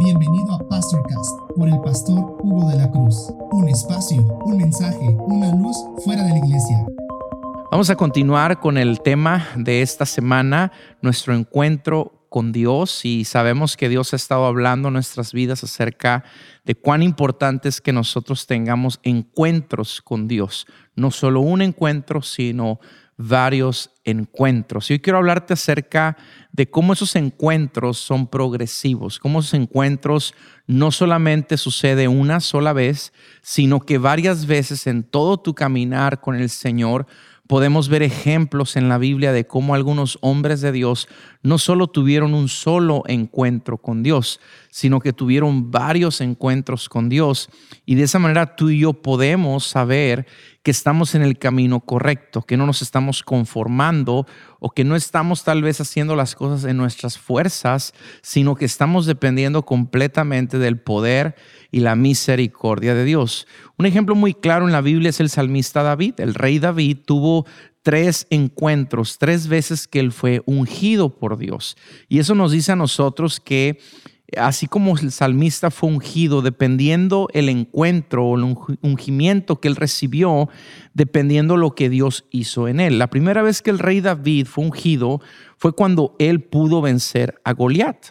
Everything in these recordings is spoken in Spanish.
Bienvenido a Pastorcast por el pastor Hugo de la Cruz. Un espacio, un mensaje, una luz fuera de la iglesia. Vamos a continuar con el tema de esta semana, nuestro encuentro con Dios y sabemos que Dios ha estado hablando en nuestras vidas acerca de cuán importante es que nosotros tengamos encuentros con Dios, no solo un encuentro, sino varios encuentros. Y hoy quiero hablarte acerca de cómo esos encuentros son progresivos, cómo esos encuentros no solamente sucede una sola vez, sino que varias veces en todo tu caminar con el Señor podemos ver ejemplos en la Biblia de cómo algunos hombres de Dios no solo tuvieron un solo encuentro con Dios, sino que tuvieron varios encuentros con Dios. Y de esa manera tú y yo podemos saber que estamos en el camino correcto, que no nos estamos conformando o que no estamos tal vez haciendo las cosas en nuestras fuerzas, sino que estamos dependiendo completamente del poder y la misericordia de Dios. Un ejemplo muy claro en la Biblia es el salmista David. El rey David tuvo tres encuentros, tres veces que él fue ungido por Dios. Y eso nos dice a nosotros que así como el salmista fue ungido, dependiendo el encuentro o el ungimiento que él recibió, dependiendo lo que Dios hizo en él. La primera vez que el rey David fue ungido fue cuando él pudo vencer a Goliat.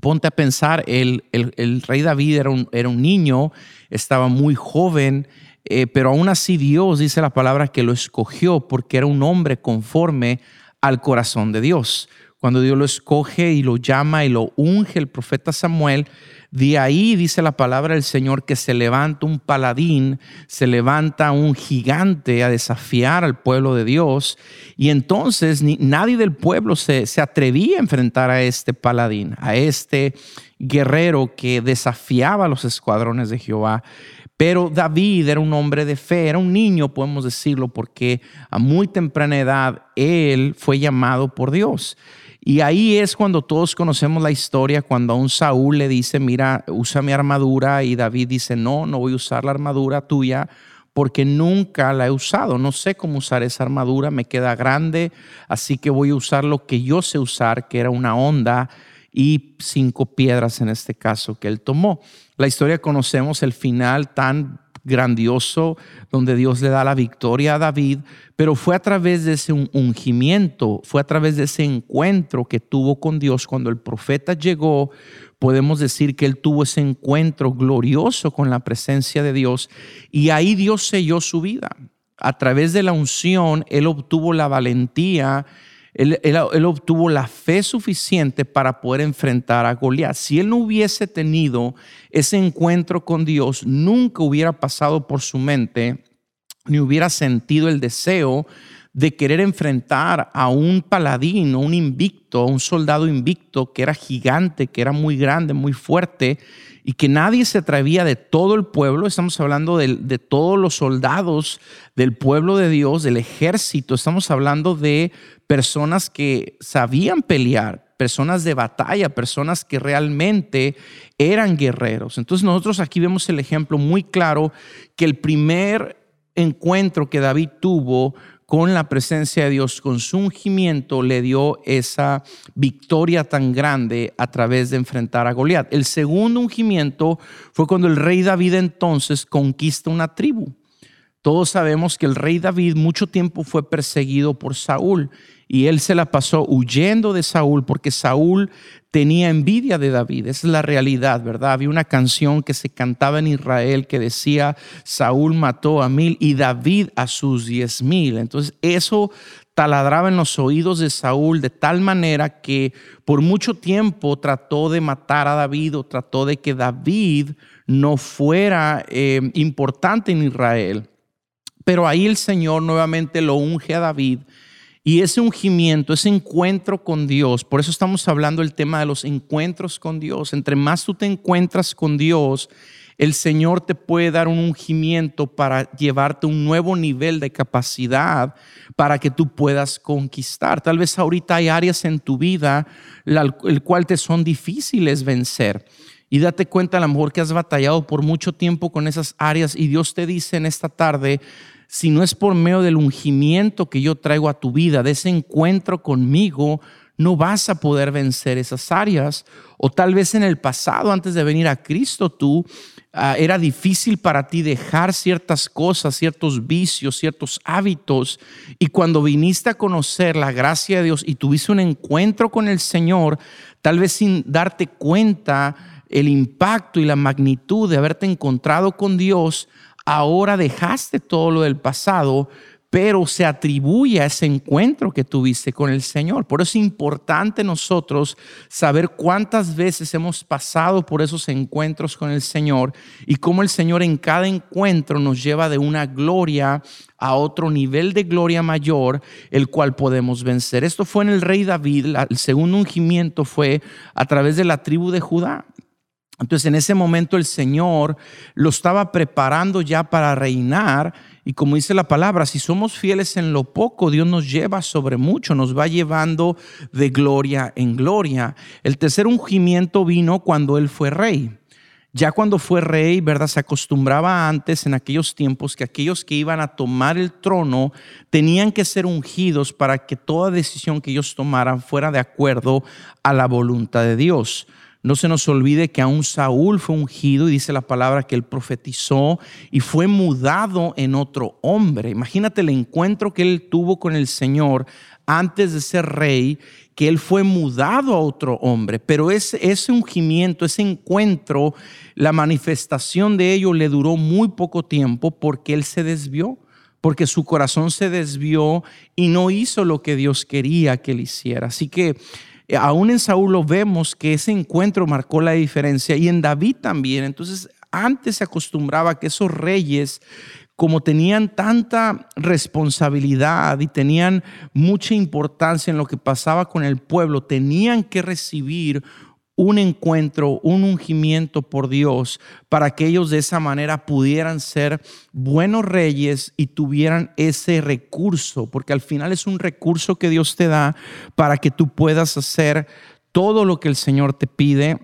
Ponte a pensar, el, el, rey David era un, era un, niño, estaba muy joven, eh, pero aún así Dios dice la palabra que lo escogió porque era un hombre conforme al corazón de Dios cuando Dios lo escoge y lo llama y lo unge el profeta Samuel, de ahí dice la palabra del Señor que se levanta un paladín, se levanta un gigante a desafiar al pueblo de Dios. Y entonces ni, nadie del pueblo se, se atrevía a enfrentar a este paladín, a este guerrero que desafiaba a los escuadrones de Jehová. Pero David era un hombre de fe, era un niño, podemos decirlo, porque a muy temprana edad él fue llamado por Dios. Y ahí es cuando todos conocemos la historia, cuando a un Saúl le dice, mira, usa mi armadura, y David dice, no, no voy a usar la armadura tuya porque nunca la he usado, no sé cómo usar esa armadura, me queda grande, así que voy a usar lo que yo sé usar, que era una onda y cinco piedras en este caso que él tomó. La historia conocemos el final tan grandioso donde Dios le da la victoria a David, pero fue a través de ese ungimiento, fue a través de ese encuentro que tuvo con Dios cuando el profeta llegó. Podemos decir que él tuvo ese encuentro glorioso con la presencia de Dios y ahí Dios selló su vida. A través de la unción, él obtuvo la valentía él, obtuvo la fe suficiente para poder enfrentar a Goliat. Si él no hubiese tenido ese encuentro con Dios, nunca hubiera pasado por su mente, ni hubiera sentido el deseo de querer enfrentar a un paladín, un invicto, un soldado invicto que era gigante, que era muy grande, muy fuerte y que nadie se atrevía de todo el pueblo, estamos hablando de, de, todos los soldados del pueblo de Dios, del ejército, estamos hablando de personas que sabían pelear, personas de batalla, personas que realmente eran guerreros. Entonces nosotros aquí vemos el ejemplo muy claro que el primer encuentro que David tuvo con la presencia de Dios, con su ungimiento, le dio esa victoria tan grande a través de enfrentar a Goliat. El segundo ungimiento fue cuando el rey David entonces conquista una tribu. Todos sabemos que el rey David mucho tiempo fue perseguido por Saúl y él se la pasó huyendo de Saúl porque Saúl tenía envidia de David. Esa es la realidad, ¿verdad? Había una canción que se cantaba en Israel que decía, Saúl mató a mil y David a sus diez mil. Entonces eso taladraba en los oídos de Saúl de tal manera que por mucho tiempo trató de matar a David o trató de que David no fuera eh, importante en Israel. Pero ahí el Señor nuevamente lo unge a David y ese ungimiento, ese encuentro con Dios, por eso estamos hablando del tema de los encuentros con Dios. Entre más tú te encuentras con Dios, el Señor te puede dar un ungimiento para llevarte a un nuevo nivel de capacidad para que tú puedas conquistar. Tal vez ahorita hay áreas en tu vida el cual te son difíciles vencer. Y date cuenta a lo mejor que has batallado por mucho tiempo con esas áreas y Dios te dice en esta tarde, si no es por medio del ungimiento que yo traigo a tu vida, de ese encuentro conmigo, no vas a poder vencer esas áreas. O tal vez en el pasado, antes de venir a Cristo, tú ah, era difícil para ti dejar ciertas cosas, ciertos vicios, ciertos hábitos. Y cuando viniste a conocer la gracia de Dios y tuviste un encuentro con el Señor, tal vez sin darte cuenta el impacto y la magnitud de haberte encontrado con Dios, ahora dejaste todo lo del pasado, pero se atribuye a ese encuentro que tuviste con el Señor. Por eso es importante nosotros saber cuántas veces hemos pasado por esos encuentros con el Señor y cómo el Señor en cada encuentro nos lleva de una gloria a otro nivel de gloria mayor, el cual podemos vencer. Esto fue en el rey David, el segundo ungimiento fue a través de la tribu de Judá. Entonces en ese momento el Señor lo estaba preparando ya para reinar y como dice la palabra, si somos fieles en lo poco, Dios nos lleva sobre mucho, nos va llevando de gloria en gloria. El tercer ungimiento vino cuando Él fue rey. Ya cuando fue rey, ¿verdad? Se acostumbraba antes en aquellos tiempos que aquellos que iban a tomar el trono tenían que ser ungidos para que toda decisión que ellos tomaran fuera de acuerdo a la voluntad de Dios. No se nos olvide que aún Saúl fue ungido y dice la palabra que él profetizó y fue mudado en otro hombre. Imagínate el encuentro que él tuvo con el Señor antes de ser rey, que él fue mudado a otro hombre. Pero ese, ese ungimiento, ese encuentro, la manifestación de ello le duró muy poco tiempo porque él se desvió porque su corazón se desvió y no hizo lo que Dios quería que él hiciera. Así que aún en Saúl lo vemos que ese encuentro marcó la diferencia y en David también. Entonces, antes se acostumbraba que esos reyes como tenían tanta responsabilidad y tenían mucha importancia en lo que pasaba con el pueblo, tenían que recibir un encuentro, un ungimiento por Dios, para que ellos de esa manera pudieran ser buenos reyes y tuvieran ese recurso, porque al final es un recurso que Dios te da para que tú puedas hacer todo lo que el Señor te pide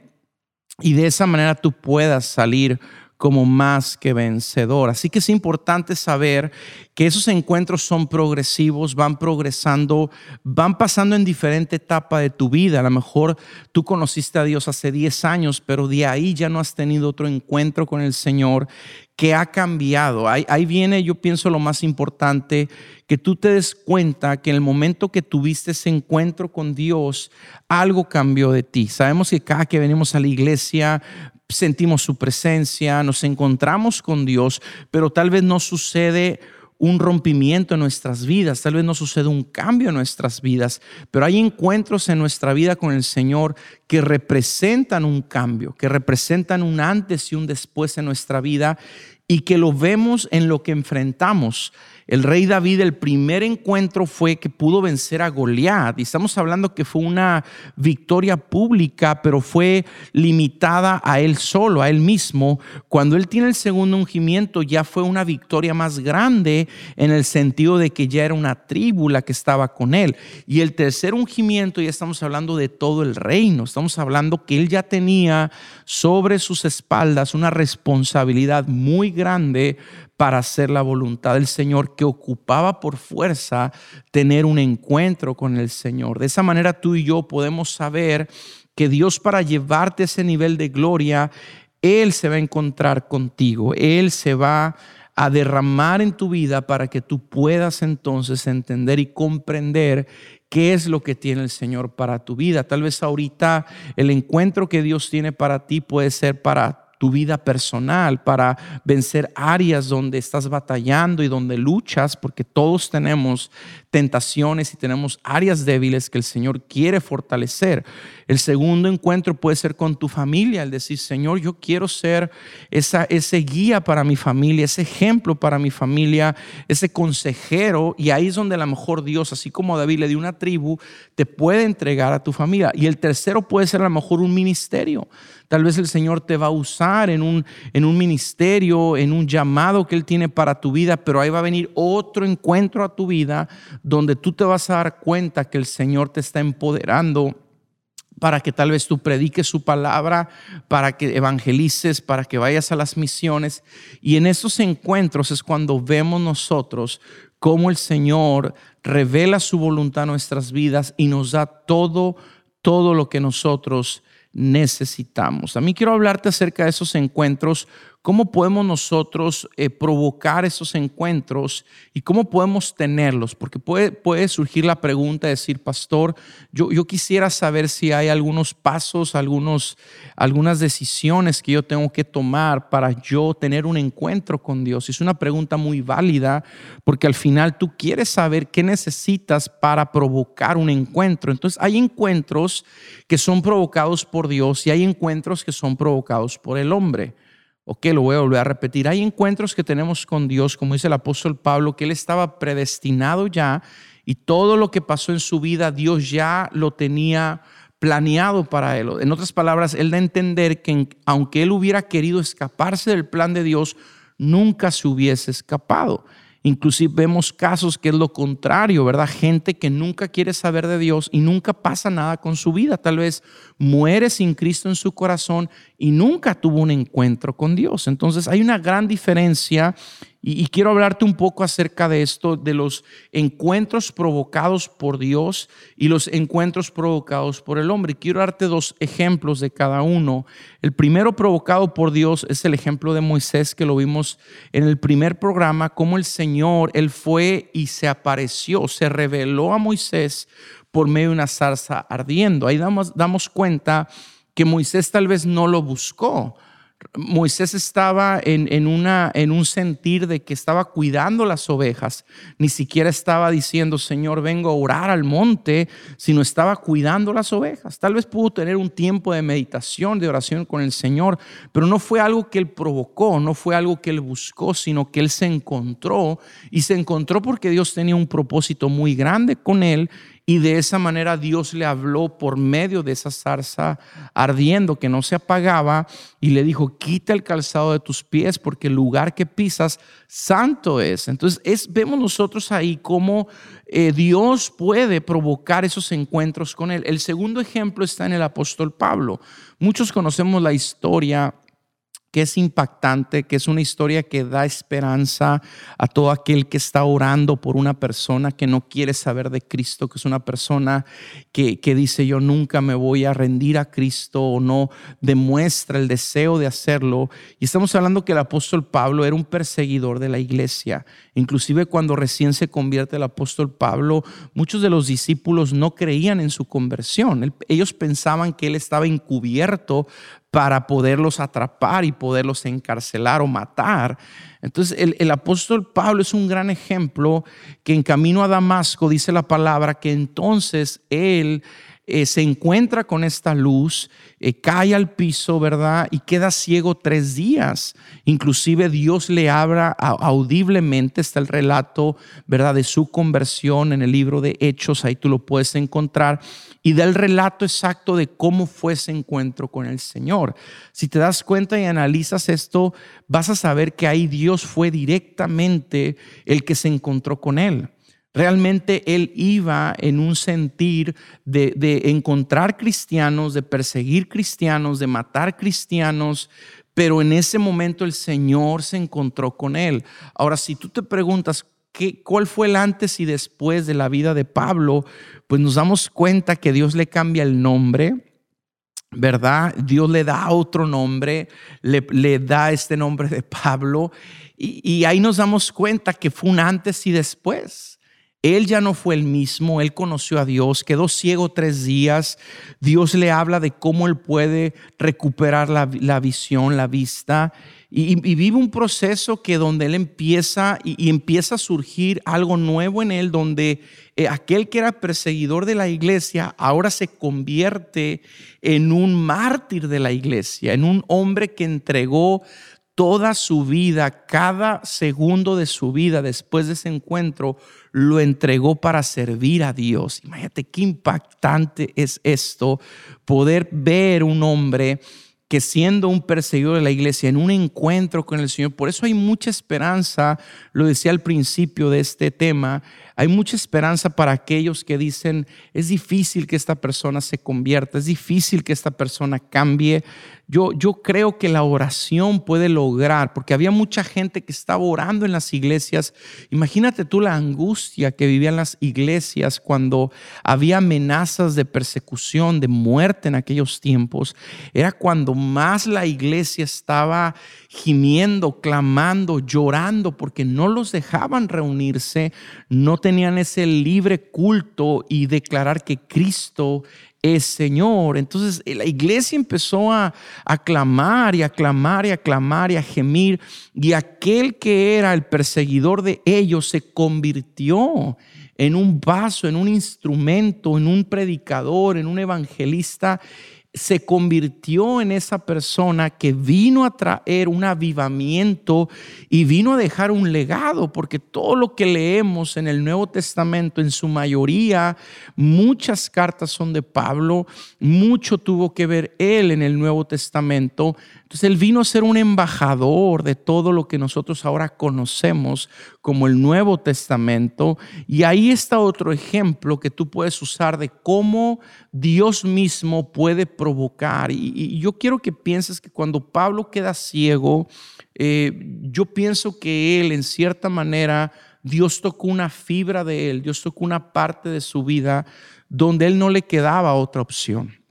y de esa manera tú puedas salir como más que vencedor. Así que es importante saber que esos encuentros son progresivos, van progresando, van pasando en diferente etapa de tu vida. A lo mejor tú conociste a Dios hace 10 años, pero de ahí ya no has tenido otro encuentro con el Señor que ha cambiado. Ahí, ahí, viene, yo pienso, lo más importante, que tú te des cuenta que en el momento que tuviste ese encuentro con Dios, algo cambió de ti. Sabemos que cada que venimos a la iglesia sentimos su presencia, nos encontramos con Dios, pero tal vez no sucede un rompimiento en nuestras vidas, tal vez no sucede un cambio en nuestras vidas, pero hay encuentros en nuestra vida con el Señor que representan un cambio, que representan un antes y un después en nuestra vida y que lo vemos en lo que enfrentamos. El rey David, el primer encuentro fue que pudo vencer a Goliat. Y estamos hablando que fue una victoria pública, pero fue limitada a él solo, a él mismo. Cuando él tiene el segundo ungimiento, ya fue una victoria más grande en el sentido de que ya era una tribu la que estaba con él. Y el tercer ungimiento, ya estamos hablando de todo el reino. Estamos hablando que él ya tenía sobre sus espaldas una responsabilidad muy grande para hacer la voluntad del Señor, que ocupaba por fuerza tener un encuentro con el Señor. De esa manera tú y yo podemos saber que Dios para llevarte ese nivel de gloria, Él se va a encontrar contigo, Él se va a derramar en tu vida para que tú puedas entonces entender y comprender qué es lo que tiene el Señor para tu vida. Tal vez ahorita el encuentro que Dios tiene para ti puede ser para tu vida personal, para vencer áreas donde estás batallando y donde luchas, porque todos tenemos tentaciones y tenemos áreas débiles que el Señor quiere fortalecer. El segundo encuentro puede ser con tu familia, el decir, Señor, yo quiero ser esa, ese guía para mi familia, ese ejemplo para mi familia, ese consejero. Y ahí es donde a lo mejor Dios, así como David le dio una tribu, te puede entregar a tu familia. Y el tercero puede ser a lo mejor un ministerio. Tal vez el Señor te va a usar en un, en un ministerio, en un llamado que Él tiene para tu vida, pero ahí va a venir otro encuentro a tu vida donde tú te vas a dar cuenta que el Señor te está empoderando para que tal vez tú prediques su palabra, para que evangelices, para que vayas a las misiones. Y en esos encuentros es cuando vemos nosotros cómo el Señor revela su voluntad a nuestras vidas y nos da todo, todo lo que nosotros necesitamos. A mí quiero hablarte acerca de esos encuentros ¿Cómo podemos nosotros eh, provocar esos encuentros y cómo podemos tenerlos? Porque puede, puede surgir la pregunta de decir, pastor, yo, yo quisiera saber si hay algunos pasos, algunos, algunas decisiones que yo tengo que tomar para yo tener un encuentro con Dios. Es una pregunta muy válida porque al final tú quieres saber qué necesitas para provocar un encuentro. Entonces hay encuentros que son provocados por Dios y hay encuentros que son provocados por el hombre. Ok, lo voy a volver a repetir. Hay encuentros que tenemos con Dios, como dice el apóstol Pablo, que él estaba predestinado ya y todo lo que pasó en su vida, Dios ya lo tenía planeado para él. En otras palabras, él da a entender que aunque él hubiera querido escaparse del plan de Dios, nunca se hubiese escapado. Inclusive vemos casos que es lo contrario, ¿verdad? Gente que nunca quiere saber de Dios y nunca pasa nada con su vida. Tal vez muere sin Cristo en su corazón y nunca tuvo un encuentro con Dios. Entonces hay una gran diferencia y, quiero hablarte un poco acerca de esto, de los encuentros provocados por Dios y los encuentros provocados por el hombre. Quiero darte dos ejemplos de cada uno. El primero provocado por Dios es el ejemplo de Moisés que lo vimos en el primer programa, como el Señor, Él fue y se apareció, se reveló a Moisés por medio de una zarza ardiendo. Ahí damos, damos cuenta que Moisés tal vez no lo buscó. Moisés estaba en, una, en un sentir de que estaba cuidando las ovejas, ni siquiera estaba diciendo, Señor, vengo a orar al monte, sino estaba cuidando las ovejas. Tal vez pudo tener un tiempo de meditación, de oración con el Señor, pero no fue algo que él provocó, no fue algo que él buscó, sino que él se encontró y se encontró porque Dios tenía un propósito muy grande con él y de esa manera Dios le habló por medio de esa zarza ardiendo que no se apagaba y le dijo, quita el calzado de tus pies porque el lugar que pisas santo es. Entonces es, vemos nosotros ahí cómo eh, Dios puede provocar esos encuentros con él. El segundo ejemplo está en el apóstol Pablo. Muchos conocemos la historia que es impactante, que es una historia que da esperanza a todo aquel que está orando por una persona que no quiere saber de Cristo, que es una persona que, que dice yo nunca me voy a rendir a Cristo o no demuestra el deseo de hacerlo. Y estamos hablando que el apóstol Pablo era un perseguidor de la iglesia. Inclusive cuando recién se convierte el apóstol Pablo, muchos de los discípulos no creían en su conversión. Ellos pensaban que él estaba encubierto para poderlos atrapar y poderlos encarcelar o matar. Entonces el, apóstol Pablo es un gran ejemplo que en camino a Damasco dice la palabra que entonces él eh, se encuentra con esta luz, eh, cae al piso, ¿verdad? Y queda ciego tres días. Inclusive Dios le habla audiblemente, está el relato, ¿verdad? De su conversión en el libro de Hechos, ahí tú lo puedes encontrar y da el relato exacto de cómo fue ese encuentro con el Señor. Si te das cuenta y analizas esto, vas a saber que ahí Dios fue directamente el que se encontró con él. Realmente él iba en un sentir de, de, encontrar cristianos, de perseguir cristianos, de matar cristianos, pero en ese momento el Señor se encontró con él. Ahora, si tú te preguntas, ¿Cuál fue el antes y después de la vida de Pablo? Pues nos damos cuenta que Dios le cambia el nombre, ¿verdad? Dios le da otro nombre, le, le da este nombre de Pablo y, y ahí nos damos cuenta que fue un antes y después. Él ya no fue el mismo, él conoció a Dios, quedó ciego tres días, Dios le habla de cómo él puede recuperar la, la visión, la vista, y, vive un proceso que donde él empieza y, empieza a surgir algo nuevo en él, donde eh, aquel que era perseguidor de la iglesia ahora se convierte en un mártir de la iglesia, en un hombre que entregó toda su vida, cada segundo de su vida después de ese encuentro, lo entregó para servir a Dios. Imagínate qué impactante es esto, poder ver un hombre que siendo un perseguidor de la iglesia, en un encuentro con el Señor, por eso hay mucha esperanza, lo decía al principio de este tema, hay mucha esperanza para aquellos que dicen, es difícil que esta persona se convierta, es difícil que esta persona cambie. yo, yo creo que la oración puede lograr, porque había mucha gente que estaba orando en las iglesias. Imagínate tú la angustia que vivían las iglesias cuando había amenazas de persecución, de muerte en aquellos tiempos. Era cuando más la iglesia estaba gimiendo, clamando, llorando, porque no los dejaban reunirse, no tenían ese libre culto y declarar que Cristo es Señor. Entonces eh, la iglesia empezó a, clamar y a clamar y a clamar y a gemir. Y aquel que era el perseguidor de ellos se convirtió en un vaso, en un instrumento, en un predicador, en un evangelista se convirtió en esa persona que vino a traer un avivamiento y vino a dejar un legado, porque todo lo que leemos en el Nuevo Testamento, en su mayoría, muchas cartas son de Pablo, mucho tuvo que ver él en el Nuevo Testamento. Entonces él vino a ser un embajador de todo lo que nosotros ahora conocemos como el Nuevo Testamento. Y ahí está otro ejemplo que tú puedes usar de cómo Dios mismo puede provocar. Y, yo quiero que pienses que cuando Pablo queda ciego, eh, yo pienso que él en cierta manera, Dios tocó una fibra de él, Dios tocó una parte de su vida donde él no le quedaba otra opción.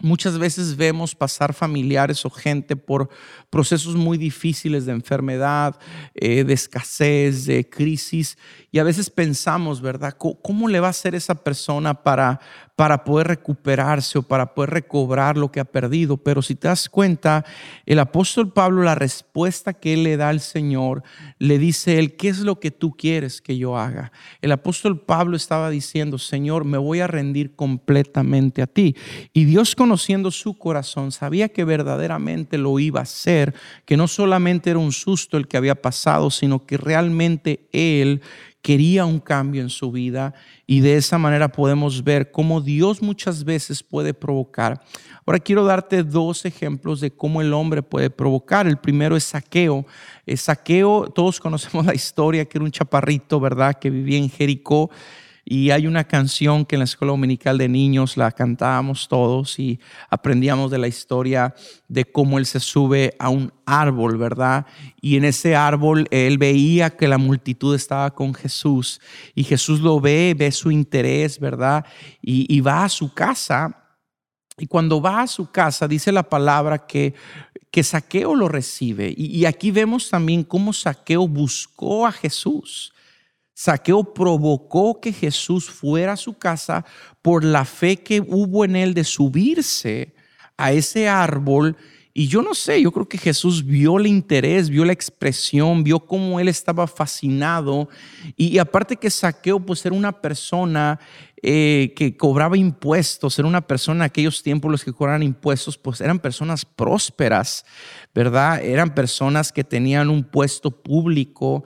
Muchas veces vemos pasar familiares o gente por procesos muy difíciles de enfermedad, eh, de escasez, de crisis, y a veces pensamos, ¿verdad? ¿Cómo, le va a hacer esa persona para, para poder recuperarse o para poder recobrar lo que ha perdido? Pero si te das cuenta, el apóstol Pablo, la respuesta que él le da al Señor, le dice él, ¿qué es lo que tú quieres que yo haga? El apóstol Pablo estaba diciendo, Señor, me voy a rendir completamente a ti. Y Dios conociendo su corazón, sabía que verdaderamente lo iba a hacer, que no solamente era un susto el que había pasado, sino que realmente él quería un cambio en su vida y de esa manera podemos ver cómo Dios muchas veces puede provocar. Ahora quiero darte dos ejemplos de cómo el hombre puede provocar. El primero es saqueo. saqueo, todos conocemos la historia que era un chaparrito, ¿verdad? Que vivía en Jericó y hay una canción que en la escuela dominical de niños la cantábamos todos y aprendíamos de la historia de cómo él se sube a un árbol, ¿verdad? Y en ese árbol él veía que la multitud estaba con Jesús y Jesús lo ve, ve su interés, ¿verdad? Y, va a su casa. Y cuando va a su casa, dice la palabra que, que Saqueo lo recibe. Y aquí vemos también cómo Saqueo buscó a Jesús. Saqueo provocó que Jesús fuera a su casa por la fe que hubo en él de subirse a ese árbol. Y yo no sé, yo creo que Jesús vio el interés, vio la expresión, vio cómo él estaba fascinado. Y, aparte que Saqueo pues era una persona eh, que cobraba impuestos, era una persona en aquellos tiempos los que cobraban impuestos pues eran personas prósperas, ¿verdad? Eran personas que tenían un puesto público.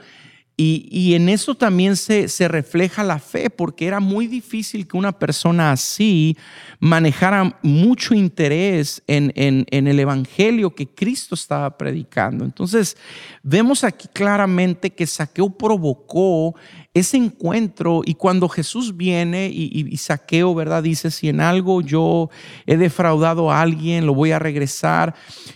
Y, en eso también se, refleja la fe, porque era muy difícil que una persona así manejara mucho interés en, el Evangelio que Cristo estaba predicando. Entonces, vemos aquí claramente que Saqueo provocó ese encuentro y cuando Jesús viene y, Saqueo, ¿verdad? Dice, si en algo yo he defraudado a alguien, lo voy a regresar.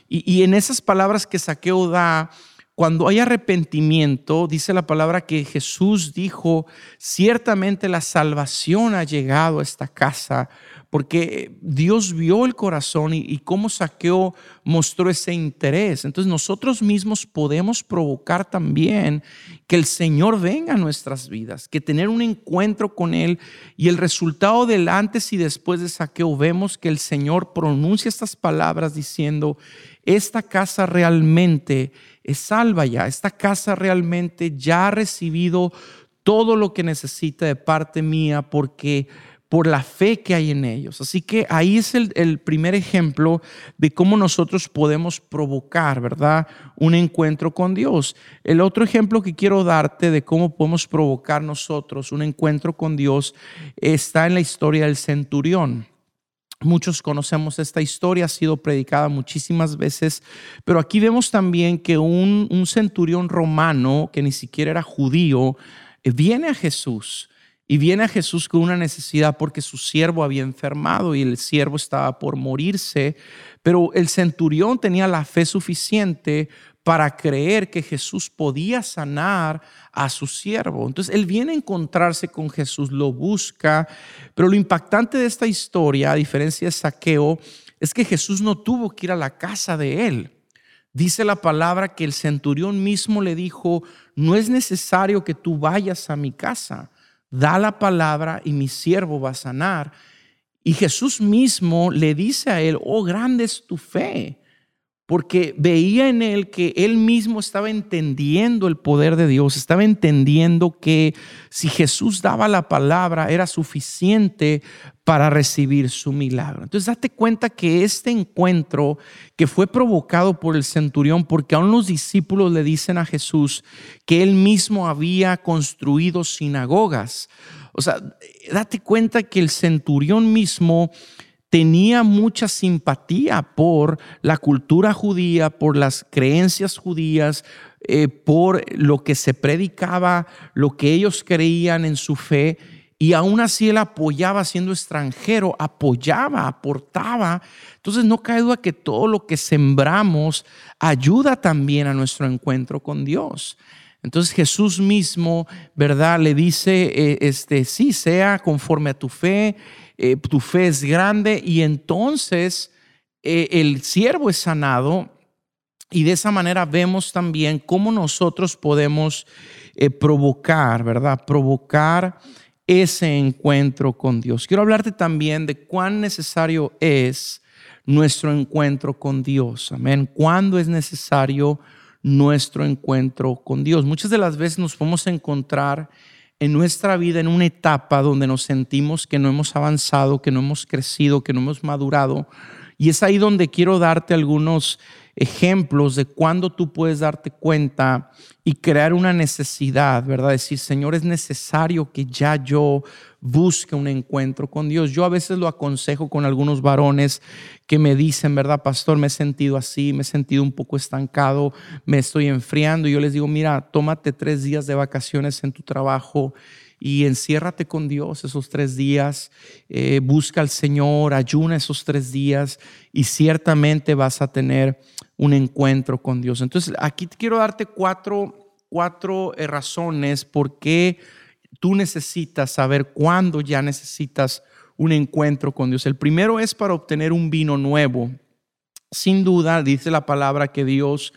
Y, y en esas palabras que Saqueo da, cuando hay arrepentimiento, dice la palabra que Jesús dijo, ciertamente la salvación ha llegado a esta casa, porque Dios vio el corazón y, cómo Saqueo mostró ese interés. Entonces nosotros mismos podemos provocar también que el Señor venga a nuestras vidas, que tener un encuentro con Él y el resultado del antes y después de Saqueo vemos que el Señor pronuncia estas palabras diciendo, esta casa realmente es salva ya, esta casa realmente ya ha recibido todo lo que necesita de parte mía porque por la fe que hay en ellos. Así que ahí es el, el, primer ejemplo de cómo nosotros podemos provocar, ¿verdad? Un encuentro con Dios. El otro ejemplo que quiero darte de cómo podemos provocar nosotros un encuentro con Dios está en la historia del centurión. Muchos conocemos esta historia, ha sido predicada muchísimas veces, pero aquí vemos también que un, centurión romano, que ni siquiera era judío, eh, viene a Jesús y viene a Jesús con una necesidad porque su siervo había enfermado y el siervo estaba por morirse, pero el centurión tenía la fe suficiente para creer que Jesús podía sanar a su siervo. Entonces él viene a encontrarse con Jesús, lo busca, pero lo impactante de esta historia, a diferencia de Saqueo, es que Jesús no tuvo que ir a la casa de él. Dice la palabra que el centurión mismo le dijo, no es necesario que tú vayas a mi casa, da la palabra y mi siervo va a sanar. Y Jesús mismo le dice a él, oh, grande es tu fe porque veía en él que él mismo estaba entendiendo el poder de Dios, estaba entendiendo que si Jesús daba la palabra era suficiente para recibir su milagro. Entonces date cuenta que este encuentro que fue provocado por el centurión, porque aún los discípulos le dicen a Jesús que él mismo había construido sinagogas. O sea, date cuenta que el centurión mismo tenía mucha simpatía por la cultura judía, por las creencias judías, eh, por lo que se predicaba, lo que ellos creían en su fe. Y aún así él apoyaba siendo extranjero, apoyaba, aportaba. Entonces no cae duda que todo lo que sembramos ayuda también a nuestro encuentro con Dios. Entonces Jesús mismo, ¿verdad? Le dice, eh, este, sí, sea conforme a tu fe, eh, tu fe es grande y entonces eh, el siervo es sanado y de esa manera vemos también cómo nosotros podemos eh, provocar, ¿verdad? Provocar ese encuentro con Dios. Quiero hablarte también de cuán necesario es nuestro encuentro con Dios. Amén. ¿Cuándo es necesario nuestro encuentro con Dios? Muchas de las veces nos podemos encontrar en nuestra vida en una etapa donde nos sentimos que no hemos avanzado, que no hemos crecido, que no hemos madurado. Y es ahí donde quiero darte algunos ejemplos de cuando tú puedes darte cuenta y crear una necesidad, ¿verdad? Decir, Señor, es necesario que ya yo busque un encuentro con Dios. Yo a veces lo aconsejo con algunos varones que me dicen, ¿verdad, pastor? Me he sentido así, me he sentido un poco estancado, me estoy enfriando. Y yo les digo, mira, tómate tres días de vacaciones en tu trabajo y enciérrate con Dios esos tres días, eh, busca al Señor, ayuna esos tres días y ciertamente vas a tener un encuentro con Dios. Entonces, aquí quiero darte cuatro, cuatro eh, razones por qué tú necesitas saber cuándo ya necesitas un encuentro con Dios. El primero es para obtener un vino nuevo. Sin duda, dice la palabra que Dios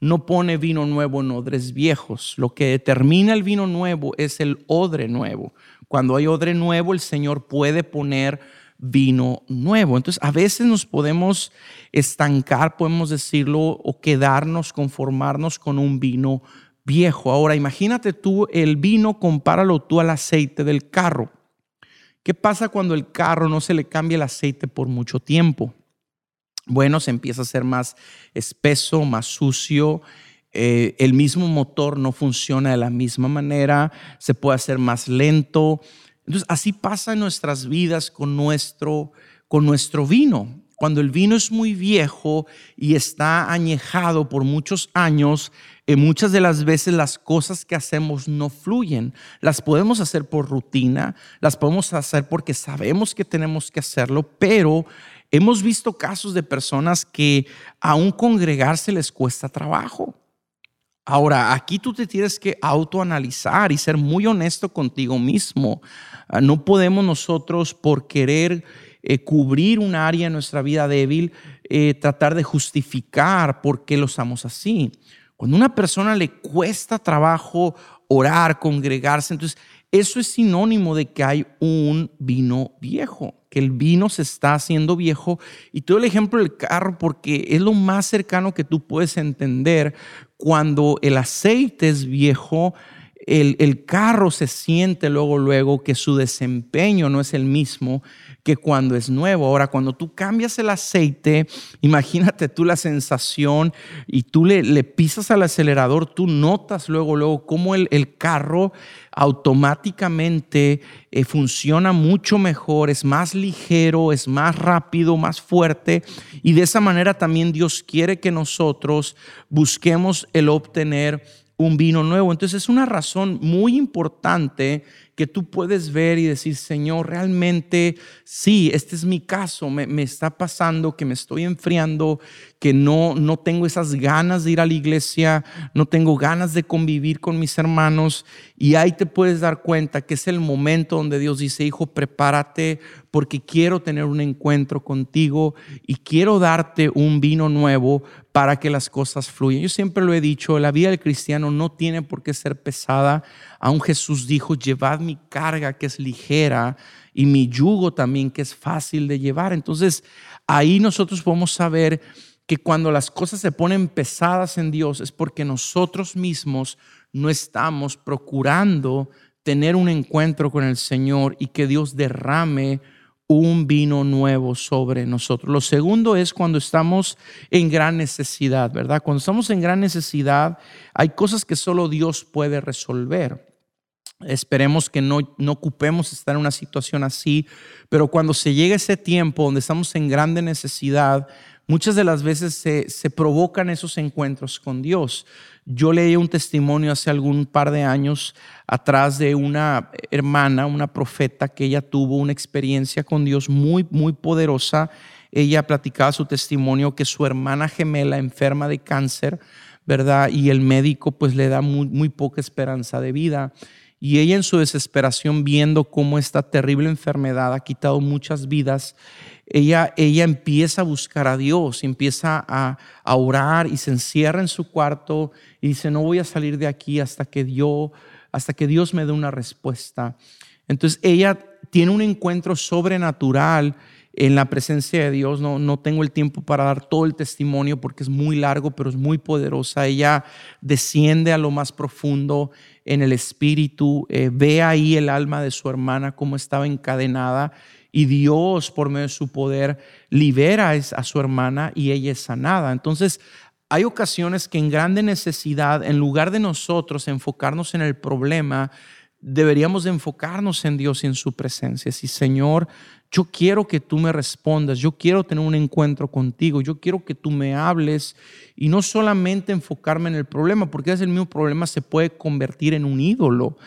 no pone vino nuevo en odres viejos. Lo que determina el vino nuevo es el odre nuevo. Cuando hay odre nuevo, el Señor puede poner vino nuevo. Entonces, a veces nos podemos estancar, podemos decirlo, o quedarnos, conformarnos con un vino viejo. Ahora, imagínate tú el vino, compáralo tú al aceite del carro. ¿Qué pasa cuando el carro no se le cambia el aceite por mucho tiempo? Bueno, se empieza a ser más espeso, más sucio. Eh, el mismo motor no funciona de la misma manera, se puede hacer más lento. Entonces, así pasa en nuestras vidas con nuestro, con nuestro vino. Cuando el vino es muy viejo y está añejado por muchos años, eh, muchas de las veces las cosas que hacemos no fluyen. Las podemos hacer por rutina, las podemos hacer porque sabemos que tenemos que hacerlo, pero Hemos visto casos de personas que aún congregarse les cuesta trabajo. Ahora, aquí tú te tienes que autoanalizar y ser muy honesto contigo mismo. Ah, no podemos nosotros, por querer eh, cubrir un área en nuestra vida débil, eh, tratar de justificar por qué lo estamos así. Cuando a una persona le cuesta trabajo orar, congregarse, entonces eso es sinónimo de que hay un vino viejo, que el vino se está haciendo viejo. Y todo el ejemplo del carro porque es lo más cercano que tú puedes entender cuando el aceite es viejo. El, el, carro se siente luego, luego que su desempeño no es el mismo que cuando es nuevo. Ahora, cuando tú cambias el aceite, imagínate tú la sensación y tú le, pisas al acelerador, tú notas luego, luego cómo el, el carro automáticamente eh, funciona mucho mejor, es más ligero, es más rápido, más fuerte. Y de esa manera también Dios quiere que nosotros busquemos el obtener un vino nuevo. Entonces es una razón muy importante que tú puedes ver y decir, Señor, realmente sí, este es mi caso, me, me está pasando que me estoy enfriando, que no, no tengo esas ganas de ir a la iglesia, no tengo ganas de convivir con mis hermanos. Y ahí te puedes dar cuenta que es el momento donde Dios dice, hijo, prepárate porque quiero tener un encuentro contigo y quiero darte un vino nuevo para que las cosas fluyan. Yo siempre lo he dicho, la vida del cristiano no tiene por qué ser pesada. Aún Jesús dijo, llevad mi carga que es ligera y mi yugo también que es fácil de llevar. Entonces ahí nosotros podemos saber que cuando las cosas se ponen pesadas en Dios es porque nosotros mismos no estamos procurando tener un encuentro con el Señor y que Dios derrame un vino nuevo sobre nosotros. Lo segundo es cuando estamos en gran necesidad, ¿verdad? Cuando estamos en gran necesidad, hay cosas que solo Dios puede resolver. Esperemos que no, no ocupemos estar en una situación así, pero cuando se llega ese tiempo donde estamos en grande necesidad, Muchas de las veces se, provocan esos encuentros con Dios. Yo leí un testimonio hace algún par de años atrás de una hermana, una profeta, que ella tuvo una experiencia con Dios muy, muy poderosa. Ella platicaba su testimonio que su hermana gemela enferma de cáncer, ¿verdad? Y el médico pues le da muy, muy poca esperanza de vida. Y ella en su desesperación, viendo cómo esta terrible enfermedad ha quitado muchas vidas, ella, ella empieza a buscar a Dios, empieza a, a, orar y se encierra en su cuarto y dice, no voy a salir de aquí hasta que Dios, hasta que Dios me dé una respuesta. Entonces ella tiene un encuentro sobrenatural en la presencia de Dios. No, no tengo el tiempo para dar todo el testimonio porque es muy largo, pero es muy poderosa. Ella desciende a lo más profundo en el espíritu, eh, ve ahí el alma de su hermana como estaba encadenada y Dios por medio de su poder libera a su hermana y ella es sanada. Entonces, hay ocasiones que en grande necesidad, en lugar de nosotros enfocarnos en el problema, deberíamos de enfocarnos en Dios y en su presencia. Si Señor, yo quiero que tú me respondas, yo quiero tener un encuentro contigo, yo quiero que tú me hables y no solamente enfocarme en el problema, porque es el mismo problema se puede convertir en un ídolo,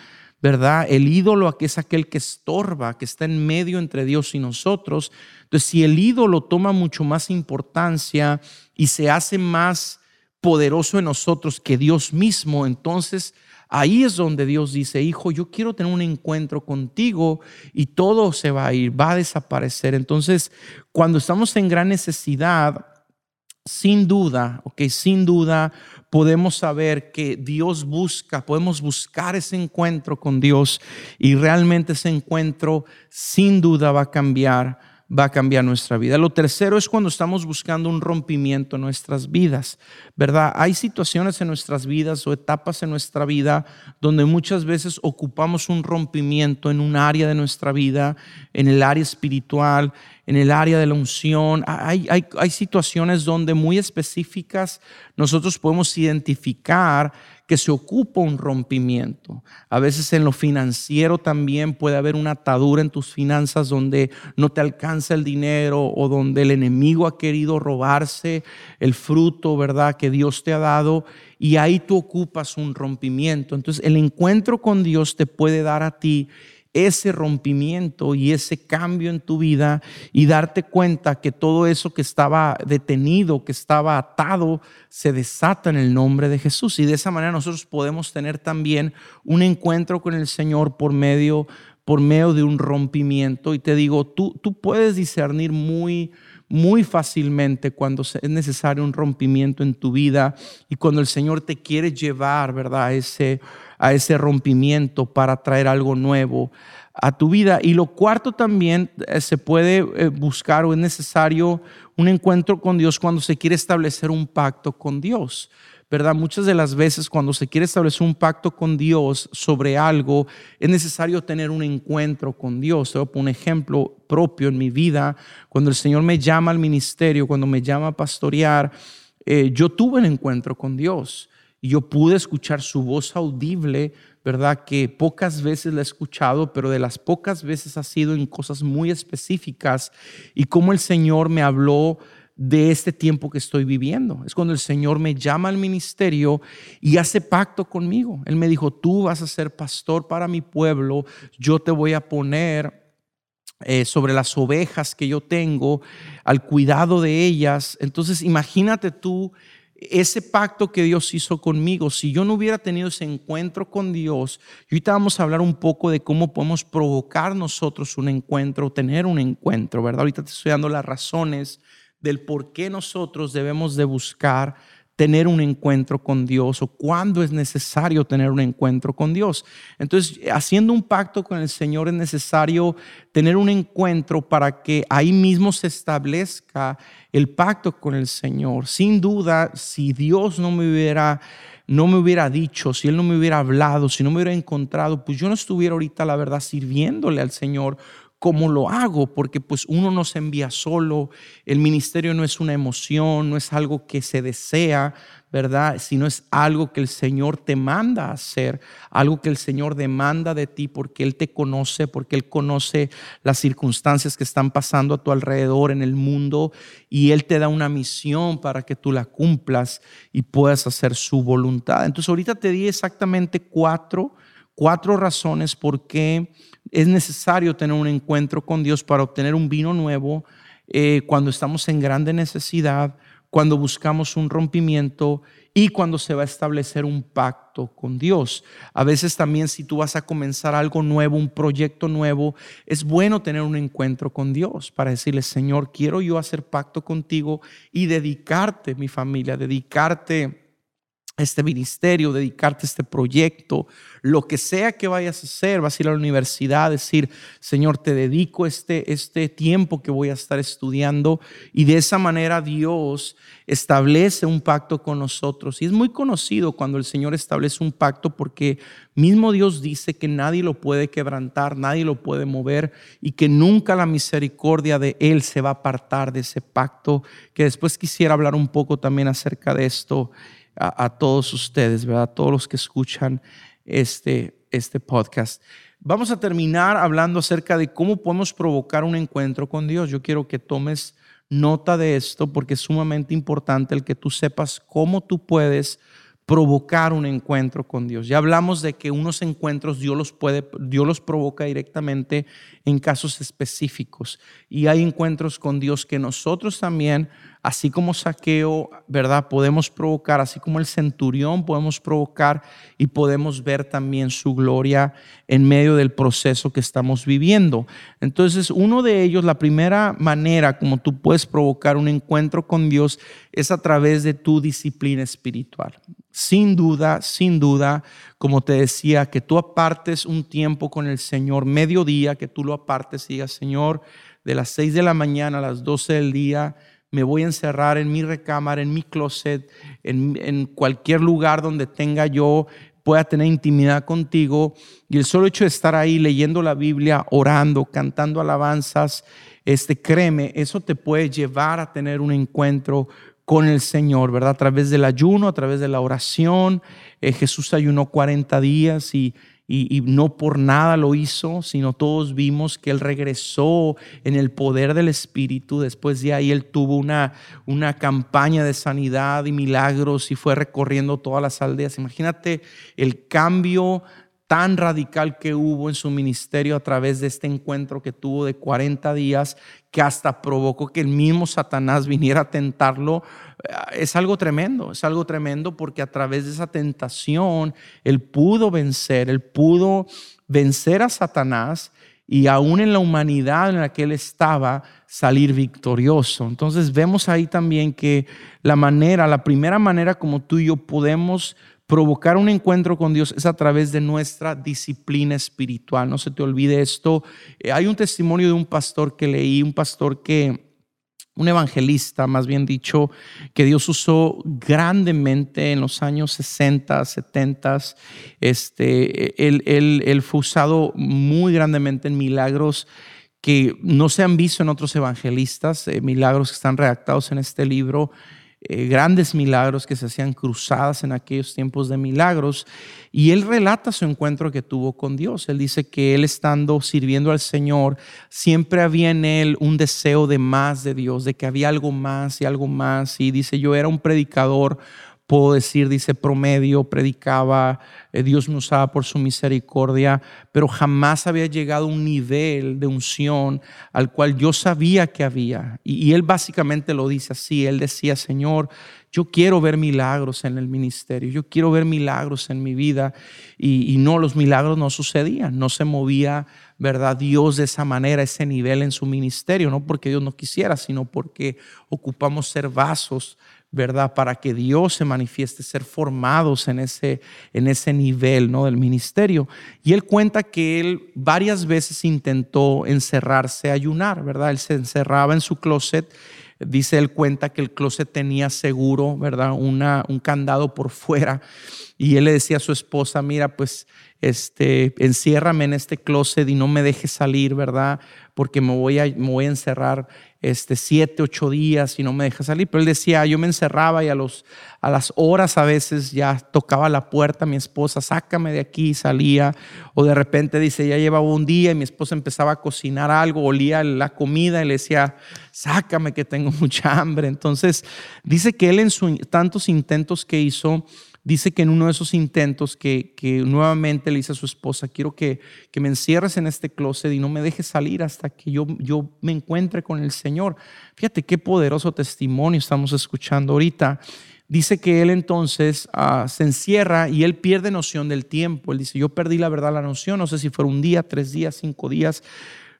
¿verdad? El ídolo es aquel que estorba, que está en medio entre Dios y nosotros. Entonces, si el ídolo toma mucho más importancia y se hace más poderoso en nosotros que Dios mismo, entonces Ahí es donde Dios dice, hijo, yo quiero tener un encuentro contigo y todo se va a ir, va a desaparecer. Entonces, cuando estamos en gran necesidad, sin duda, ok, sin duda podemos saber que Dios busca, podemos buscar ese encuentro con Dios y realmente ese encuentro sin duda va a cambiar va a cambiar nuestra vida. Lo tercero es cuando estamos buscando un rompimiento en nuestras vidas, ¿verdad? Hay situaciones en nuestras vidas o etapas en nuestra vida donde muchas veces ocupamos un rompimiento en un área de nuestra vida, en el área espiritual, en el área de la unción. Hay, hay, hay situaciones donde muy específicas nosotros podemos identificar que se ocupa un rompimiento. A veces en lo financiero también puede haber una atadura en tus finanzas donde no te alcanza el dinero o donde el enemigo ha querido robarse el fruto, ¿verdad?, que Dios te ha dado y ahí tú ocupas un rompimiento. Entonces el encuentro con Dios te puede dar a ti ese rompimiento y ese cambio en tu vida y darte cuenta que todo eso que estaba detenido, que estaba atado, se desata en el nombre de Jesús. Y de esa manera nosotros podemos tener también un encuentro con el Señor por medio, por medio de un rompimiento. Y te digo, tú, tú puedes discernir muy muy fácilmente cuando es necesario un rompimiento en tu vida y cuando el Señor te quiere llevar, ¿verdad? A ese, a ese rompimiento para traer algo nuevo a tu vida. Y lo cuarto también eh, se puede eh, buscar o es necesario un encuentro con Dios cuando se quiere establecer un pacto con Dios. ¿verdad? Muchas de las veces cuando se quiere establecer un pacto con Dios sobre algo, es necesario tener un encuentro con Dios. Te voy a poner un ejemplo propio en mi vida. Cuando el Señor me llama al ministerio, cuando me llama a pastorear, eh, yo tuve un encuentro con Dios y yo pude escuchar su voz audible, ¿verdad? Que pocas veces la he escuchado, pero de las pocas veces ha sido en cosas muy específicas y cómo el Señor me habló de este tiempo que estoy viviendo. Es cuando el Señor me llama al ministerio y hace pacto conmigo. Él me dijo, tú vas a ser pastor para mi pueblo, yo te voy a poner eh, sobre las ovejas que yo tengo, al cuidado de ellas. Entonces imagínate tú ese pacto que Dios hizo conmigo, si yo no hubiera tenido ese encuentro con Dios, y ahorita vamos a hablar un poco de cómo podemos provocar nosotros un encuentro, tener un encuentro, ¿verdad? Ahorita te estoy dando las razones del por qué nosotros debemos de buscar tener un encuentro con Dios o cuándo es necesario tener un encuentro con Dios. Entonces, haciendo un pacto con el Señor es necesario tener un encuentro para que ahí mismo se establezca el pacto con el Señor. Sin duda, si Dios no me hubiera no me hubiera dicho, si Él no me hubiera hablado, si no me hubiera encontrado, pues yo no estuviera ahorita, la verdad, sirviéndole al Señor cómo lo hago, porque pues uno no se envía solo, el ministerio no es una emoción, no es algo que se desea, ¿verdad? Sino es algo que el Señor te manda a hacer, algo que el Señor demanda de ti porque Él te conoce, porque Él conoce las circunstancias que están pasando a tu alrededor en el mundo y Él te da una misión para que tú la cumplas y puedas hacer su voluntad. Entonces ahorita te di exactamente cuatro, cuatro razones por qué es necesario tener un encuentro con Dios para obtener un vino nuevo eh, cuando estamos en grande necesidad, cuando buscamos un rompimiento y cuando se va a establecer un pacto con Dios. A veces también si tú vas a comenzar algo nuevo, un proyecto nuevo, es bueno tener un encuentro con Dios para decirle, Señor, quiero yo hacer pacto contigo y dedicarte, mi familia, dedicarte este ministerio, dedicarte a este proyecto, lo que sea que vayas a hacer, vas a ir a la universidad, decir, Señor, te dedico este, este tiempo que voy a estar estudiando y de esa manera Dios establece un pacto con nosotros. Y es muy conocido cuando el Señor establece un pacto porque mismo Dios dice que nadie lo puede quebrantar, nadie lo puede mover y que nunca la misericordia de Él se va a apartar de ese pacto, que después quisiera hablar un poco también acerca de esto a, todos ustedes, ¿verdad? A todos los que escuchan este, este podcast. Vamos a terminar hablando acerca de cómo podemos provocar un encuentro con Dios. Yo quiero que tomes nota de esto porque es sumamente importante el que tú sepas cómo tú puedes provocar un encuentro con Dios. Ya hablamos de que unos encuentros Dios los puede, Dios los provoca directamente en casos específicos. Y hay encuentros con Dios que nosotros también así como saqueo, ¿verdad? Podemos provocar, así como el centurión podemos provocar y podemos ver también su gloria en medio del proceso que estamos viviendo. Entonces, uno de ellos, la primera manera como tú puedes provocar un encuentro con Dios es a través de tu disciplina espiritual. Sin duda, sin duda, como te decía, que tú apartes un tiempo con el Señor, mediodía, que tú lo apartes y digas, Señor, de las 6 de la mañana a las 12 del día, me voy a encerrar en mi recámara, en mi closet, en, cualquier lugar donde tenga yo pueda tener intimidad contigo y el solo hecho de estar ahí leyendo la Biblia, orando, cantando alabanzas, este créeme, eso te puede llevar a tener un encuentro con el Señor, ¿verdad? A través del ayuno, a través de la oración. Eh, Jesús ayunó 40 días y y, no por nada lo hizo, sino todos vimos que Él regresó en el poder del Espíritu. Después de ahí Él tuvo una, una campaña de sanidad y milagros y fue recorriendo todas las aldeas. Imagínate el cambio tan radical que hubo en su ministerio a través de este encuentro que tuvo de 40 días, que hasta provocó que el mismo Satanás viniera a tentarlo, eh, es algo tremendo, es algo tremendo porque a través de esa tentación él pudo vencer, él pudo vencer a Satanás y aún en la humanidad en la que él estaba salir victorioso. Entonces vemos ahí también que la manera, la primera manera como tú y yo podemos provocar un encuentro con Dios es a través de nuestra disciplina espiritual. No se te olvide esto. Eh, hay un testimonio de un pastor que leí, un pastor que, un evangelista, más bien dicho, que Dios usó grandemente en los años 60, 70. Este, él, él fue usado muy grandemente en milagros que no se han visto en otros evangelistas, eh, milagros que están redactados en este libro eh, grandes milagros, que se hacían cruzadas en aquellos tiempos de milagros. Y él relata su encuentro que tuvo con Dios. Él dice que él estando sirviendo al Señor, siempre había en él un deseo de más de Dios, de que había algo más y algo más. Y dice, yo era un predicador puedo decir, dice promedio, predicaba, eh, Dios me usaba por su misericordia, pero jamás había llegado a un nivel de unción al cual yo sabía que había. Y, él básicamente lo dice así, él decía, Señor, yo quiero ver milagros en el ministerio, yo quiero ver milagros en mi vida. Y, y no, los milagros no sucedían, no se movía, ¿verdad? Dios de esa manera, ese nivel en su ministerio, no porque Dios no quisiera, sino porque ocupamos ser vasos ¿verdad? Para que Dios se manifieste, ser formados en ese, en ese nivel, ¿no? Del ministerio. Y él cuenta que él varias veces intentó encerrarse ayunar, ¿verdad? Él se encerraba en su closet. Dice él cuenta que el closet tenía seguro, ¿verdad? Una, un candado por fuera. Y él le decía a su esposa, mira, pues, este, enciérrame en este closet y no me dejes salir, ¿verdad? Porque me voy a, me voy a encerrar este, siete, ocho días y no me deja salir. Pero él decía, yo me encerraba y a, los, a las horas a veces ya tocaba la puerta mi esposa, sácame de aquí, salía. O de repente dice, ya llevaba un día y mi esposa empezaba a cocinar algo, olía la comida y le decía, sácame que tengo mucha hambre. Entonces dice que él en sus tantos intentos que hizo, dice que en uno de esos intentos que, nuevamente le dice a su esposa, quiero que, que, me encierres en este closet y no me dejes salir hasta que yo, yo me encuentre con el Señor. Fíjate qué poderoso testimonio estamos escuchando ahorita. Dice que él entonces ah, se encierra y él pierde noción del tiempo. Él dice, yo perdí la verdad la noción, no sé si fue un día, tres días, cinco días.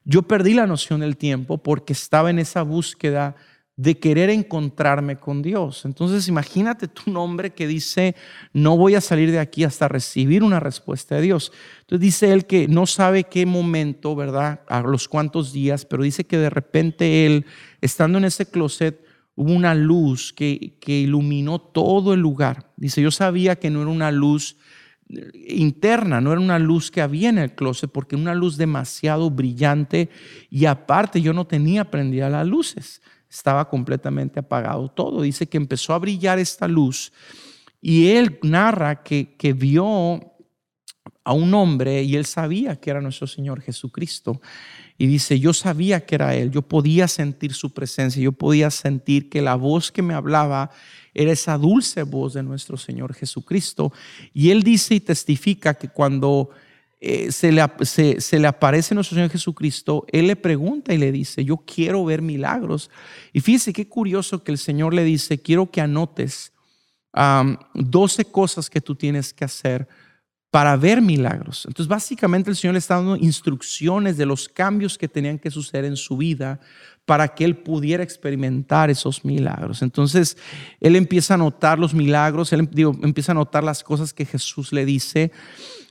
Yo perdí la noción del tiempo porque estaba en esa búsqueda de querer encontrarme con Dios. Entonces imagínate tu nombre que dice, no voy a salir de aquí hasta recibir una respuesta de Dios. Entonces dice él que no sabe qué momento, ¿verdad? A los cuantos días, pero dice que de repente él, estando en ese closet, hubo una luz que, que iluminó todo el lugar. Dice, yo sabía que no era una luz eh, interna, no era una luz que había en el closet, porque era una luz demasiado brillante y aparte yo no tenía prendida las luces estaba completamente apagado todo. Dice que empezó a brillar esta luz y él narra que, que vio a un hombre y él sabía que era nuestro Señor Jesucristo. Y dice, yo sabía que era Él, yo podía sentir su presencia, yo podía sentir que la voz que me hablaba era esa dulce voz de nuestro Señor Jesucristo. Y Él dice y testifica que cuando eh, se, le, se, le aparece nuestro Señor Jesucristo, Él le pregunta y le dice, yo quiero ver milagros. Y fíjese qué curioso que el Señor le dice, quiero que anotes 12 cosas que tú tienes que hacer para ver milagros. Entonces, básicamente el Señor le está dando instrucciones de los cambios que tenían que suceder en su vida para que él pudiera experimentar esos milagros. Entonces, él empieza a notar los milagros, él empieza a notar las cosas que Jesús le dice.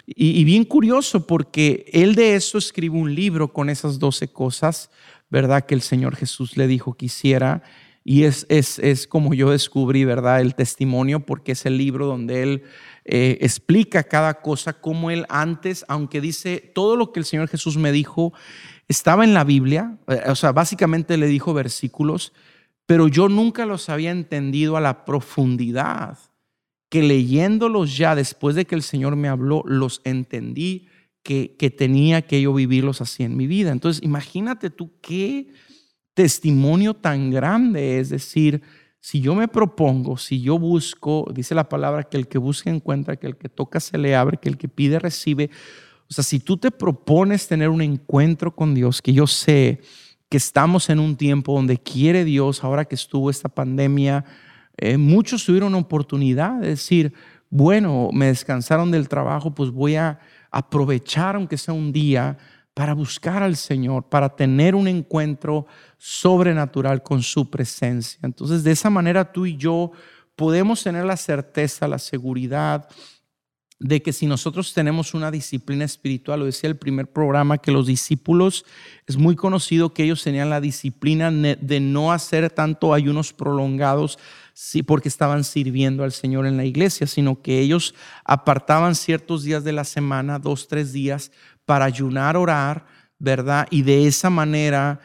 Y, bien curioso porque él de eso escribe un libro con esas doce cosas, ¿verdad? Que el Señor Jesús le dijo que hiciera. Y es, es, es como yo descubrí, ¿verdad? El testimonio, porque es el libro donde él eh, explica cada cosa, como él antes, aunque dice todo lo que el Señor Jesús me dijo, estaba en la Biblia, eh, o sea, básicamente le dijo versículos, pero yo nunca los había entendido a la profundidad que leyéndolos ya después de que el Señor me habló, los entendí que, que tenía que yo vivirlos así en mi vida. Entonces, imagínate tú qué testimonio tan grande es decir, si yo me propongo, si yo busco, dice la palabra que el que busca encuentra, que el que toca se le abre, que el que pide recibe. O sea, si tú te propones tener un encuentro con Dios, que yo sé que estamos en un tiempo donde quiere Dios, ahora que estuvo esta pandemia, eh, muchos tuvieron oportunidad de decir, bueno, me descansaron del trabajo, pues voy a aprovechar, aunque sea un día, para buscar al Señor, para tener un encuentro sobrenatural con su presencia. Entonces, de esa manera tú y yo podemos tener la certeza, la seguridad de que si nosotros tenemos una disciplina espiritual, lo decía el primer programa, que los discípulos, es muy conocido que ellos tenían la disciplina de no hacer tanto ayunos prolongados, sí, porque estaban sirviendo al Señor en la iglesia, sino que ellos apartaban ciertos días de la semana, dos, tres días, para ayunar, orar, ¿verdad? Y de esa manera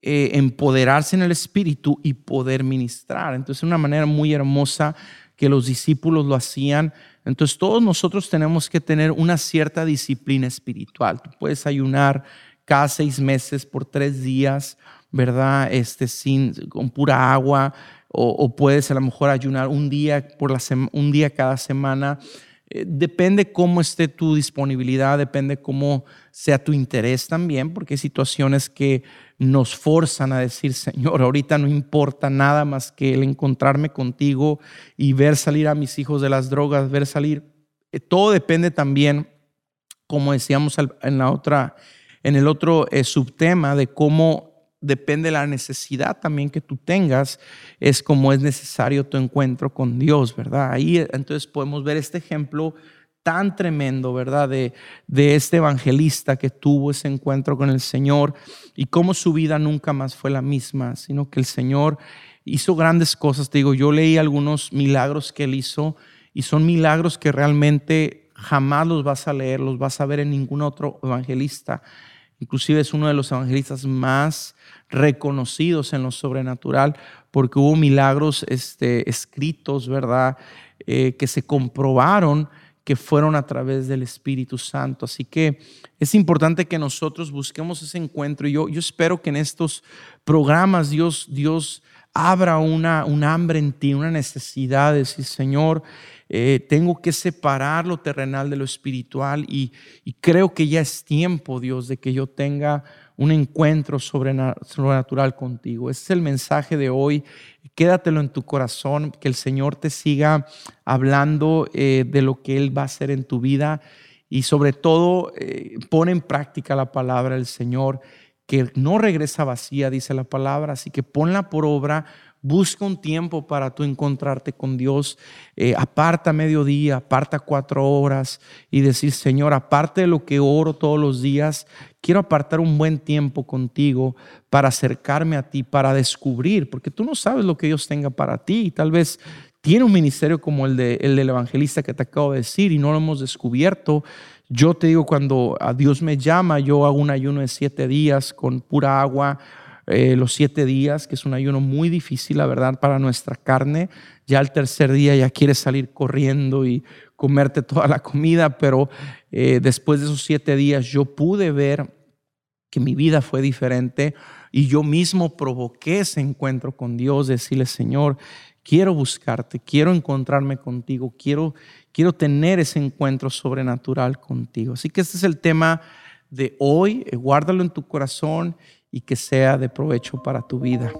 eh, empoderarse en el Espíritu y poder ministrar. Entonces, una manera muy hermosa que los discípulos lo hacían. Entonces, todos nosotros tenemos que tener una cierta disciplina espiritual. Tú puedes ayunar cada seis meses por tres días, ¿verdad? Este, sin, con pura agua, o, puedes a lo mejor ayunar un día, por la un día cada semana. Eh, depende cómo esté tu disponibilidad, depende cómo sea tu interés también, porque hay situaciones que nos forzan a decir, Señor, ahorita no importa nada más que el encontrarme contigo y ver salir a mis hijos de las drogas, ver salir. Eh, todo depende también, como decíamos en la otra en el otro eh, subtema de cómo depende la necesidad también que tú tengas, es como es necesario tu encuentro con Dios, ¿verdad? Ahí entonces podemos ver este ejemplo tan tremendo, ¿verdad? De, de este evangelista que tuvo ese encuentro con el Señor y cómo su vida nunca más fue la misma, sino que el Señor hizo grandes cosas. Te digo, yo leí algunos milagros que él hizo y son milagros que realmente jamás los vas a leer, los vas a ver en ningún otro evangelista. Inclusive es uno de los evangelistas más reconocidos en lo sobrenatural porque hubo milagros este, escritos, ¿verdad? Eh, que se comprobaron que fueron a través del Espíritu Santo. Así que es importante que nosotros busquemos ese encuentro. Yo, yo espero que en estos programas Dios, Dios abra una, un hambre en ti, una necesidad de decir, Señor, eh, tengo que separar lo terrenal de lo espiritual y, creo que ya es tiempo, Dios, de que yo tenga un encuentro sobrenatural contigo. Ese es el mensaje de hoy. Quédatelo en tu corazón, que el Señor te siga hablando eh, de lo que Él va a hacer en tu vida y sobre todo eh, pone en práctica la palabra del Señor, que no regresa vacía, dice la palabra, así que ponla por obra Busca un tiempo para tú encontrarte con Dios. Eh, aparta mediodía, aparta cuatro horas y decir, Señor, aparte de lo que oro todos los días, quiero apartar un buen tiempo contigo para acercarme a ti, para descubrir, porque tú no sabes lo que Dios tenga para ti. Y tal vez tiene un ministerio como el, de, el del evangelista que te acabo de decir y no lo hemos descubierto. Yo te digo, cuando a Dios me llama, yo hago un ayuno de siete días con pura agua eh, los siete días, que es un ayuno muy difícil, la verdad, para nuestra carne. Ya el tercer día ya quieres salir corriendo y comerte toda la comida, pero eh, después de esos siete días yo pude ver que mi vida fue diferente y yo mismo provoqué ese encuentro con Dios, decirle, Señor, quiero buscarte, quiero encontrarme contigo, quiero, quiero tener ese encuentro sobrenatural contigo. Así que este es el tema de hoy, eh, guárdalo en tu corazón y que sea de provecho para tu vida.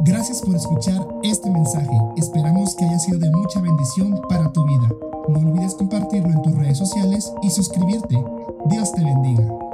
Gracias por escuchar este mensaje. Esperamos que haya sido de mucha bendición para tu vida. No olvides compartirlo en tus redes sociales y suscribirte. Dios te bendiga.